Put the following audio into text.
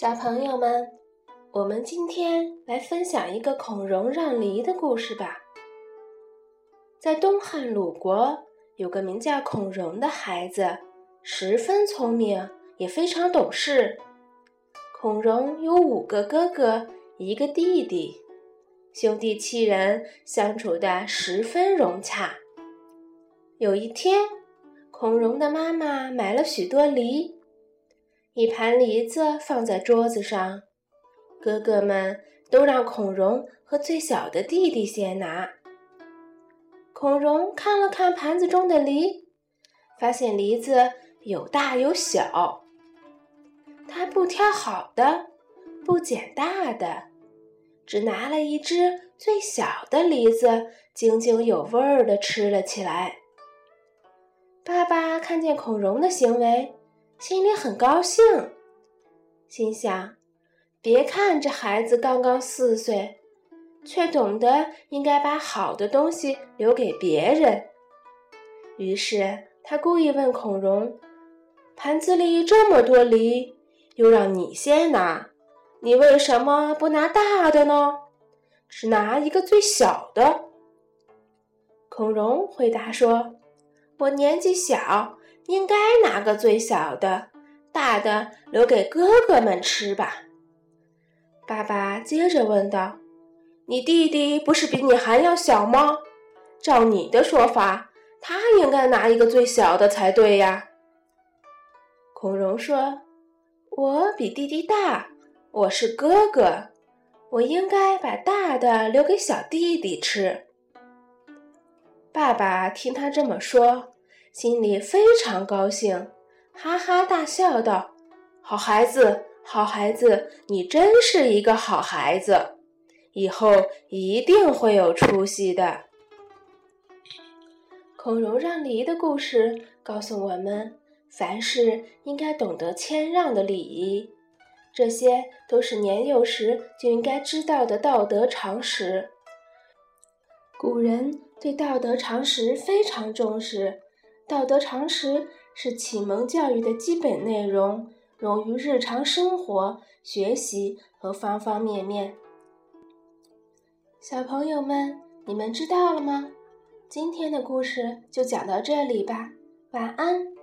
小朋友们，我们今天来分享一个孔融让梨的故事吧。在东汉鲁国，有个名叫孔融的孩子，十分聪明，也非常懂事。孔融有五个哥哥，一个弟弟，兄弟七人相处的十分融洽。有一天，孔融的妈妈买了许多梨。一盘梨子放在桌子上，哥哥们都让孔融和最小的弟弟先拿。孔融看了看盘子中的梨，发现梨子有大有小，他不挑好的，不捡大的，只拿了一只最小的梨子，津津有味儿地吃了起来。爸爸看见孔融的行为。心里很高兴，心想：别看这孩子刚刚四岁，却懂得应该把好的东西留给别人。于是他故意问孔融：“盘子里这么多梨，又让你先拿，你为什么不拿大的呢？只拿一个最小的？”孔融回答说：“我年纪小。”应该拿个最小的，大的留给哥哥们吃吧。爸爸接着问道：“你弟弟不是比你还要小吗？照你的说法，他应该拿一个最小的才对呀。”孔融说：“我比弟弟大，我是哥哥，我应该把大的留给小弟弟吃。”爸爸听他这么说。心里非常高兴，哈哈大笑道：“好孩子，好孩子，你真是一个好孩子，以后一定会有出息的。”孔融让梨的故事告诉我们，凡事应该懂得谦让的礼仪，这些都是年幼时就应该知道的道德常识。古人对道德常识非常重视。道德常识是启蒙教育的基本内容，融于日常生活、学习和方方面面。小朋友们，你们知道了吗？今天的故事就讲到这里吧，晚安。